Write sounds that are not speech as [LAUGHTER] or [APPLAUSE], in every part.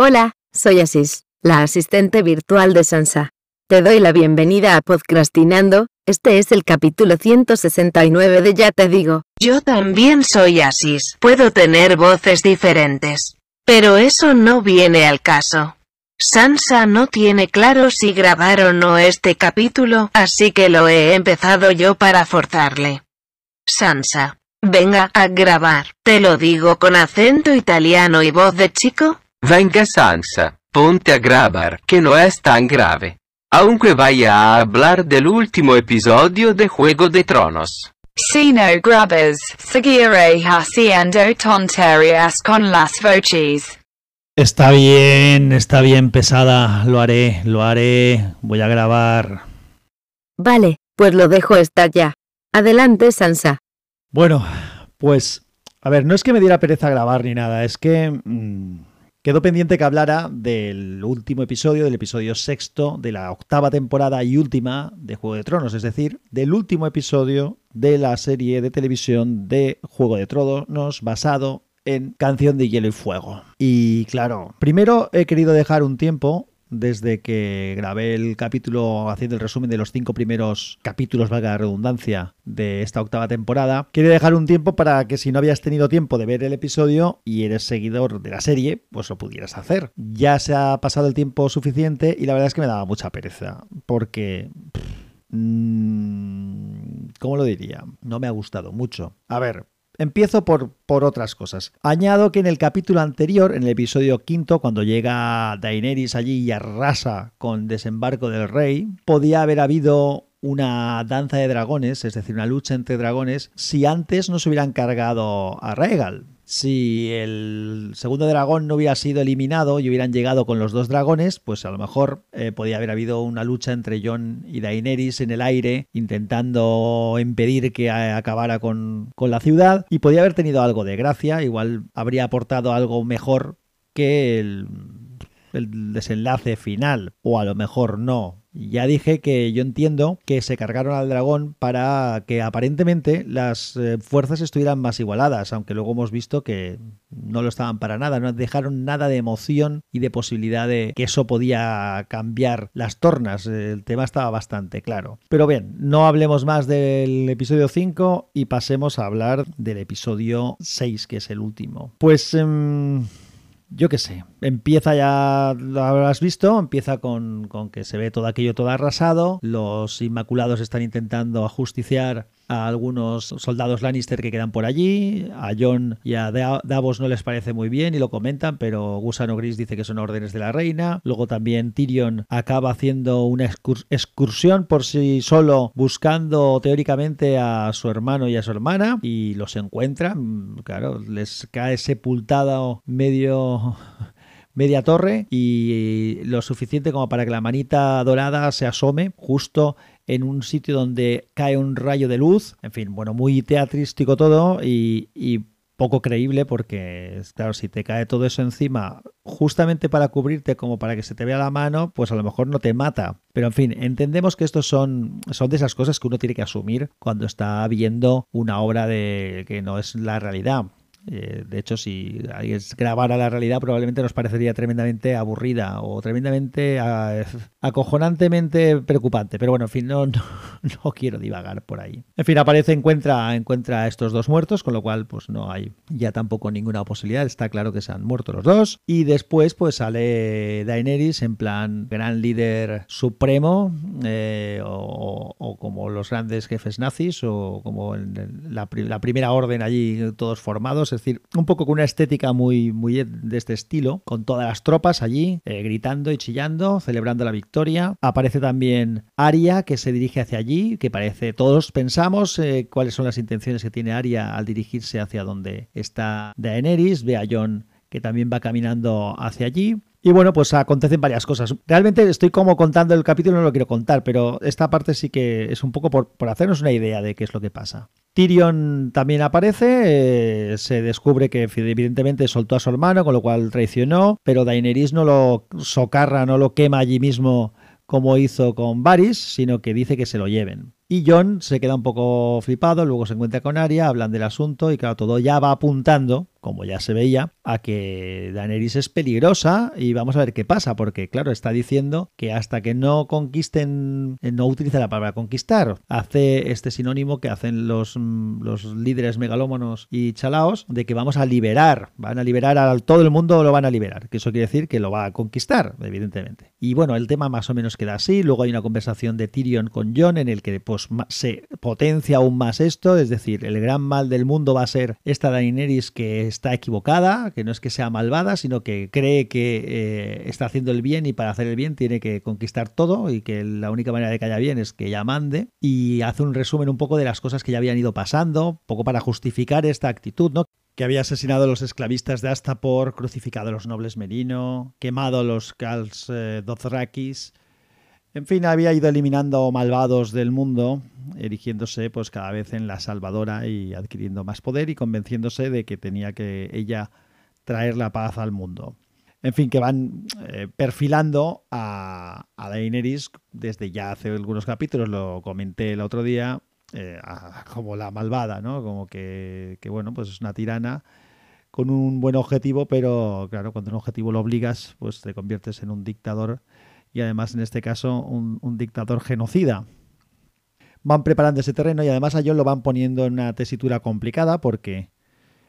Hola, soy Asis, la asistente virtual de Sansa. Te doy la bienvenida a Podcastinando, este es el capítulo 169 de Ya te digo. Yo también soy Asis, puedo tener voces diferentes. Pero eso no viene al caso. Sansa no tiene claro si grabar o no este capítulo, así que lo he empezado yo para forzarle. Sansa. Venga a grabar, te lo digo con acento italiano y voz de chico. Venga Sansa, ponte a grabar, que no es tan grave. Aunque vaya a hablar del último episodio de Juego de Tronos. Si no grabas, seguiré haciendo tonterías con las voces. Está bien, está bien pesada, lo haré, lo haré, voy a grabar. Vale, pues lo dejo estar ya. Adelante, Sansa. Bueno, pues, a ver, no es que me diera pereza grabar ni nada, es que mm, quedó pendiente que hablara del último episodio, del episodio sexto de la octava temporada y última de Juego de Tronos, es decir, del último episodio de la serie de televisión de Juego de Tronos basado en Canción de Hielo y Fuego. Y claro, primero he querido dejar un tiempo desde que grabé el capítulo haciendo el resumen de los cinco primeros capítulos, valga la redundancia, de esta octava temporada. Quería dejar un tiempo para que si no habías tenido tiempo de ver el episodio y eres seguidor de la serie, pues lo pudieras hacer. Ya se ha pasado el tiempo suficiente y la verdad es que me daba mucha pereza, porque... Mmm, ¿Cómo lo diría? No me ha gustado mucho. A ver, Empiezo por, por, otras cosas. Añado que en el capítulo anterior, en el episodio quinto, cuando llega Daenerys allí y arrasa con desembarco del rey, podía haber habido una danza de dragones, es decir, una lucha entre dragones, si antes no se hubieran cargado a Rhaegal si el segundo dragón no hubiera sido eliminado y hubieran llegado con los dos dragones, pues a lo mejor eh, podía haber habido una lucha entre Jon y Daenerys en el aire, intentando impedir que acabara con, con la ciudad, y podía haber tenido algo de gracia, igual habría aportado algo mejor que el desenlace final, o a lo mejor no, ya dije que yo entiendo que se cargaron al dragón para que aparentemente las eh, fuerzas estuvieran más igualadas, aunque luego hemos visto que no lo estaban para nada, no dejaron nada de emoción y de posibilidad de que eso podía cambiar las tornas, el tema estaba bastante claro. Pero bien, no hablemos más del episodio 5 y pasemos a hablar del episodio 6, que es el último. Pues... Em, yo qué sé, empieza ya, lo habrás visto, empieza con, con, que se ve todo aquello todo arrasado, los Inmaculados están intentando ajusticiar a algunos soldados Lannister que quedan por allí, a Jon y a Davos no les parece muy bien y lo comentan, pero Gusano Gris dice que son órdenes de la reina, luego también Tyrion acaba haciendo una excursión por sí solo buscando teóricamente a su hermano y a su hermana y los encuentra, mm, claro, les cae sepultado medio media torre y lo suficiente como para que la manita dorada se asome justo en un sitio donde cae un rayo de luz. En fin, bueno, muy teatrístico todo y, poco creíble porque, claro, si te cae todo eso encima justamente para cubrirte como para que se te vea la mano, pues a lo mejor no te mata. Pero en fin, entendemos que estos son, son de esas cosas que uno tiene que asumir cuando está viendo una obra de que no es la realidad. Eh, de hecho, si alguien grabara la realidad, probablemente nos parecería tremendamente aburrida o tremendamente ah, acojonantemente preocupante. Pero bueno, en fin, no, [LAUGHS] no, quiero divagar por ahí. En fin, aparece, encuentra, encuentra a estos dos muertos, con lo cual, pues no hay ya tampoco ninguna posibilidad. Está claro que se han muerto los dos. Y después, pues sale Daenerys en plan gran líder supremo, eh, o, como los grandes jefes nazis, o como en la, la primera orden allí, todos formados es decir, un poco con una estética muy, muy de este estilo, con todas las tropas allí, eh, gritando y chillando, celebrando la victoria. Aparece también Aria, que se dirige hacia allí, que parece, todos pensamos eh, cuáles son las intenciones que tiene Aria al dirigirse hacia donde está Daenerys, ve a Jon que también va caminando hacia allí. Y bueno, pues acontecen varias cosas. Realmente estoy como contando el capítulo, no lo quiero contar, pero esta parte sí que es un poco por, hacernos una idea de qué es lo que pasa. Tyrion también aparece, eh, se descubre que evidentemente soltó a su hermano, con lo cual traicionó, pero Daenerys no lo socarra, no lo quema allí mismo como hizo con Varys, sino que dice que se lo lleven. Y John se queda un poco flipado, luego se encuentra con Arya, hablan del asunto y claro, todo ya va apuntando como ya se veía, a que Daenerys es peligrosa y vamos a ver qué pasa, porque claro, está diciendo que hasta que no conquisten, eh, no utiliza la palabra conquistar, hace este sinónimo que hacen los, mm, los líderes megalómanos y chalaos de que vamos a liberar, van a liberar a todo el mundo, lo van a liberar, que eso quiere decir que lo va a conquistar, evidentemente. Y bueno, el tema más o menos queda así, luego hay una conversación de Tyrion con John en el que pues, se potencia aún más esto, es decir, el gran mal del mundo va a ser esta Daenerys que está equivocada, que no es que sea malvada, sino que cree que eh, está haciendo el bien y para hacer el bien tiene que conquistar todo y que la única manera de que haya bien es que ella mande y hace un resumen un poco de las cosas que ya habían ido pasando, poco para justificar esta actitud, ¿no? que había asesinado a los esclavistas de Astapor, crucificado a los nobles Merino, quemado a los Kals eh, Dothrakis. En fin, había ido eliminando malvados del mundo, erigiéndose pues cada vez en la salvadora y adquiriendo más poder y convenciéndose de que tenía que ella traer la paz al mundo. En fin, que van eh, perfilando a, a Daenerys desde ya hace algunos capítulos, lo comenté el otro día, eh, [LAUGHS] como la malvada, ¿no? Como que, bueno, pues es una tirana con un buen objetivo, pero claro, cuando un objetivo lo obligas, pues te conviertes en un dictador y además en este caso un, dictador genocida. Van preparando ese terreno y además a John lo van poniendo en una tesitura complicada porque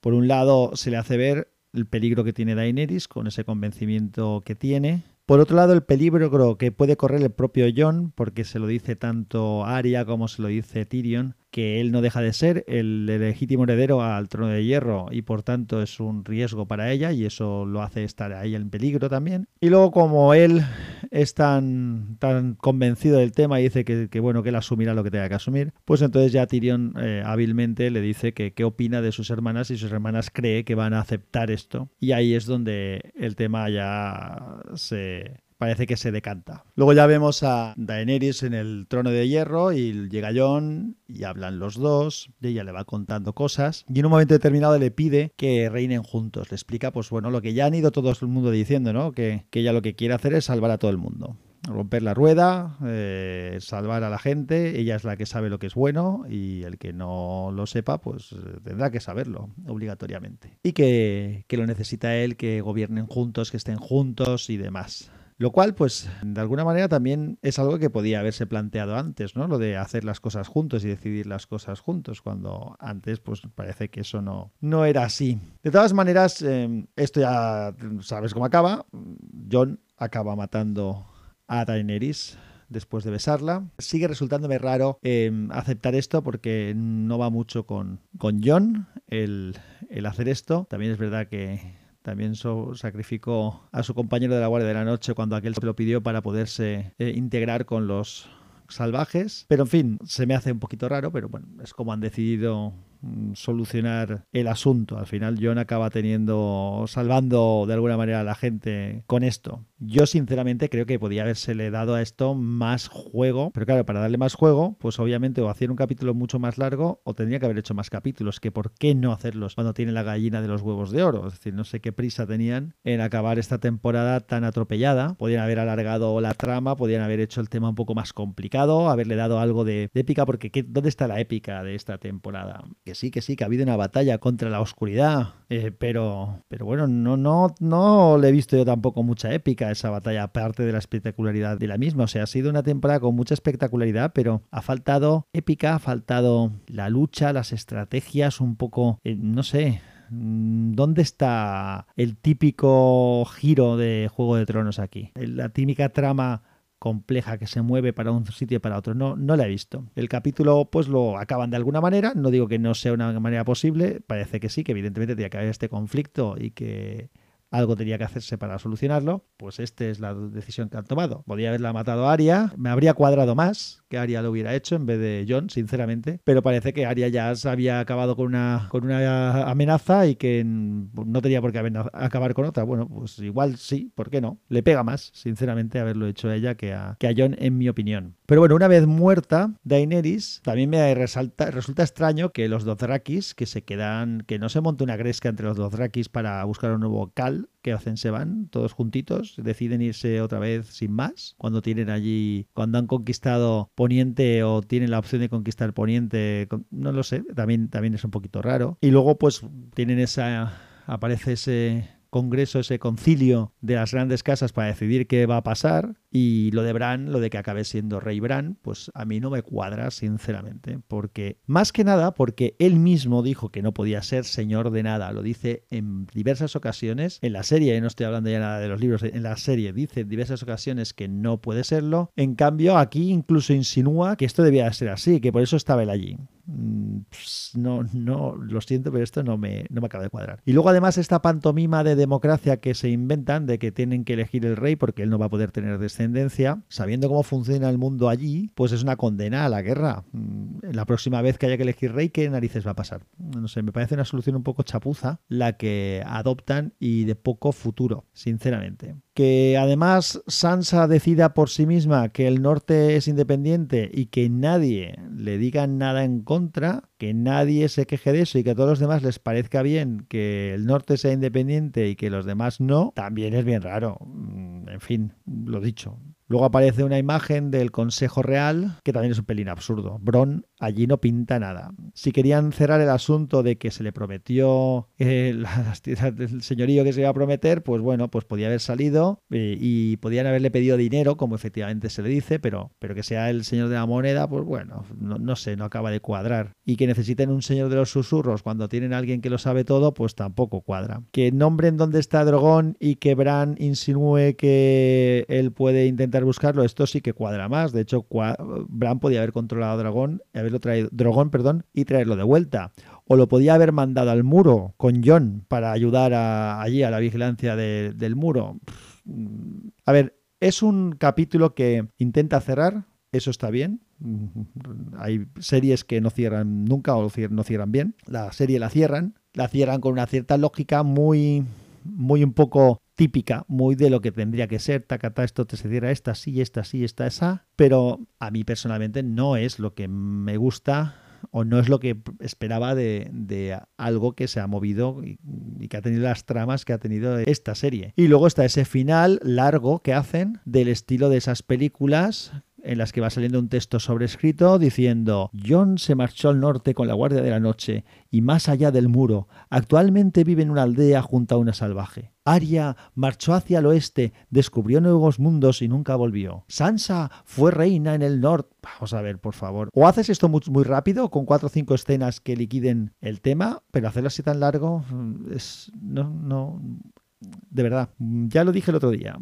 por un lado se le hace ver el peligro que tiene Daenerys con ese convencimiento que tiene. Por otro lado, el peligro que puede correr el propio Jon, porque se lo dice tanto Arya como se lo dice Tyrion, que él no deja de ser el legítimo heredero al trono de hierro y por tanto es un riesgo para ella y eso lo hace estar ahí en peligro también. Y luego como él es tan, tan convencido del tema y dice que, bueno que él asumirá lo que tenga que asumir, pues entonces ya Tyrion eh, hábilmente le dice qué opina de sus hermanas y sus hermanas cree que van a aceptar esto. Y ahí es donde el tema ya se, parece que se decanta. Luego ya vemos a Daenerys en el trono de hierro y llega Jon y hablan los dos, ella le va contando cosas y en un momento determinado le pide que reinen juntos, le explica pues bueno lo que ya han ido todo el mundo diciendo, ¿no? Que, ella lo que quiere hacer es salvar a todo el mundo romper la rueda, eh, salvar a la gente, ella es la que sabe lo que es bueno y el que no lo sepa pues tendrá que saberlo obligatoriamente. Y que, que lo necesita él, que gobiernen juntos, que estén juntos y demás. Lo cual, pues, de alguna manera también es algo que podía haberse planteado antes, ¿no? Lo de hacer las cosas juntos y decidir las cosas juntos, cuando antes, pues, parece que eso no, no era así. De todas maneras, em, esto ya sabes cómo acaba. John acaba matando a Daenerys después de besarla. Sigue resultándome raro em, aceptar esto porque no va mucho con, con John el, el hacer esto. También es verdad que también sacrificó a su compañero de la Guardia de la Noche cuando aquel se lo pidió para poderse eh, integrar con los salvajes. Pero en fin, se me hace un poquito raro, pero bueno, es como han decidido solucionar el asunto. Al final John acaba teniendo, salvando de alguna manera a la gente con esto. Yo sinceramente creo que podía habérsele dado a esto más juego, pero claro, para darle más juego, pues obviamente o hacer un capítulo mucho más largo o tendría que haber hecho más capítulos, que por qué no hacerlos cuando tiene la gallina de los huevos de oro. Es decir, no sé qué prisa tenían en acabar esta temporada tan atropellada. Podían haber alargado la trama, podían haber hecho el tema un poco más complicado, haberle dado algo de, épica, porque ¿dónde está la épica de esta temporada? Sí, que sí, que ha habido una batalla contra la oscuridad, eh, pero, pero bueno, no, no, no le he visto yo tampoco mucha épica esa batalla, aparte de la espectacularidad de la misma. O sea, ha sido una temporada con mucha espectacularidad, pero ha faltado épica, ha faltado la lucha, las estrategias, un poco, eh, no sé, mm, ¿Dónde está el típico giro de Juego de Tronos aquí? La típica trama compleja que se mueve para un sitio y para otro. No, no la he visto. El capítulo pues lo acaban de alguna manera, no digo que no sea una manera posible, parece que sí, que evidentemente tiene que haber este conflicto y que algo tenía que hacerse para solucionarlo, pues esta es la decisión que han tomado. Podría haberla matado a Aria, me habría cuadrado más que Aria lo hubiera hecho en vez de John, sinceramente, pero parece que Aria ya se había acabado con una, con una amenaza y que no tenía por qué acabar con otra. Bueno, pues igual sí, ¿por qué no? Le pega más, sinceramente, haberlo hecho a ella que a, que a John, en mi opinión. Pero bueno, una vez muerta Daenerys, también me resulta extraño que los Dothrakis, que se quedan, que no se monte una gresca entre los Dothrakis para buscar un nuevo Cal, ¿qué hacen? Se van todos juntitos, deciden irse otra vez sin más, cuando tienen allí, cuando han conquistado Poniente o tienen la opción de conquistar Poniente, no lo sé, también, también es un poquito raro. Y luego pues tienen esa aparece ese congreso, ese concilio de las grandes casas para decidir qué va a pasar. Y lo de Bran, lo de que acabe siendo rey Bran, pues a mí no me cuadra, sinceramente. Porque, más que nada, porque él mismo dijo que no podía ser señor de nada. Lo dice en diversas ocasiones. En la serie, no estoy hablando ya nada de los libros, en la serie dice en diversas ocasiones que no puede serlo. En cambio, aquí incluso insinúa que esto debía ser así, que por eso estaba él allí. Mm, no, no, lo siento, pero esto no me, no me acaba de cuadrar. Y luego además esta pantomima de democracia que se inventan de que tienen que elegir el rey porque él no va a poder tener descendencia, sabiendo cómo funciona el mundo allí, pues es una condena a la guerra. Mm, la próxima vez que haya que elegir rey, ¿qué narices va a pasar? No sé, me parece una solución un poco chapuza la que adoptan y de poco futuro, sinceramente que además Sansa decida por sí misma que el norte es independiente y que nadie le diga nada en contra, que nadie se queje de eso y que a todos los demás les parezca bien que el norte sea independiente y que los demás no, también es bien raro. Mm, en fin, lo dicho. Luego aparece una imagen del Consejo Real, que también es un pelín absurdo. Bron allí no pinta nada. Si querían cerrar el asunto de que se le prometió [LAUGHS] el señorío que se iba a prometer, pues bueno, pues podía haber salido eh, y podían haberle pedido dinero, como efectivamente se le dice, pero, pero que sea el señor de la moneda, pues bueno, no, sé, no acaba de cuadrar. Y que necesiten un señor de los susurros cuando tienen a alguien que lo sabe todo, pues tampoco cuadra. Que nombren dónde está Drogón y que Bran insinúe que él puede intentar buscarlo, esto sí que cuadra más. De hecho, Bran podía haber controlado a Dragón, haberlo traído, perdón, y traerlo de vuelta. O lo podía haber mandado al muro con John para ayudar allí a la vigilancia del muro. A ver, es un capítulo que intenta cerrar, eso está bien. Hay series que no cierran nunca o no cierran bien. La serie la cierran, la cierran con una cierta lógica muy muy un poco típica, muy de lo que tendría que ser, tacata, esto te se cierra esta sí, esta sí, esta esa, pero a mí personalmente no es lo que me gusta o no es lo que esperaba de, algo que se ha movido y, que ha tenido las tramas que ha tenido esta serie. Y luego está ese final largo que hacen del estilo de esas películas en las que va saliendo un texto sobrescrito diciendo John se marchó al norte con la Guardia de la Noche y más allá del muro. Actualmente vive en una aldea junto a una salvaje. Arya marchó hacia el oeste, descubrió nuevos mundos y nunca volvió. Sansa fue reina en el norte. Vamos a ver, por favor. O haces esto muy, muy, rápido, con cuatro o cinco escenas que liquiden el tema, pero hacerlo así tan largo mm, es... no, no... De verdad, ya lo dije el otro día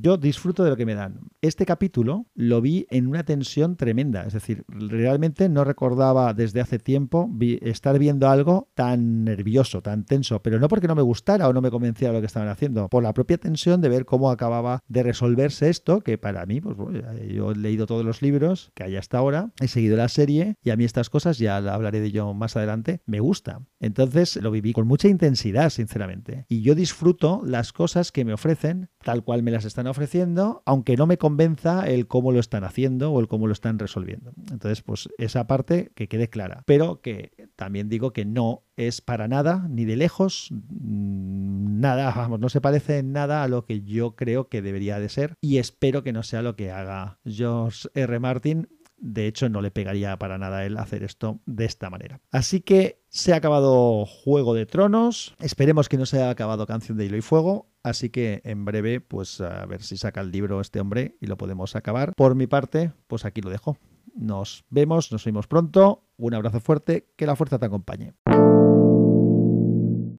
yo disfruto de lo que me dan. Este capítulo lo vi en una tensión tremenda, es decir, realmente no recordaba desde hace tiempo estar viendo algo tan nervioso, tan tenso, pero no porque no me gustara o no me convenciera lo que estaban haciendo, por la propia tensión de ver cómo acababa de resolverse esto, que para mí, pues yo he leído todos los libros que hay hasta ahora, he seguido la serie y a mí estas cosas, ya hablaré de ello más adelante, me gusta. Entonces lo viví con mucha intensidad, sinceramente. Y yo disfruto las cosas que me ofrecen tal cual me las están ofreciendo, aunque no me convenza el cómo lo están haciendo o el cómo lo están resolviendo. Entonces, pues esa parte que quede clara. Pero que también digo que no es para nada, ni de lejos, mm, nada, [LAUGHS] vamos, no se parece en nada a lo que yo creo que debería de ser y espero que no sea lo que haga George R. Martin de hecho, no le pegaría para nada a él hacer esto de esta manera. Así que se ha acabado Juego de Tronos. Esperemos que no se haya acabado Canción de Hilo y Fuego. Así que en breve, pues a ver si saca el libro este hombre y lo podemos acabar. Por mi parte, pues aquí lo dejo. Nos vemos, nos vemos pronto. Un abrazo fuerte, que la fuerza te acompañe.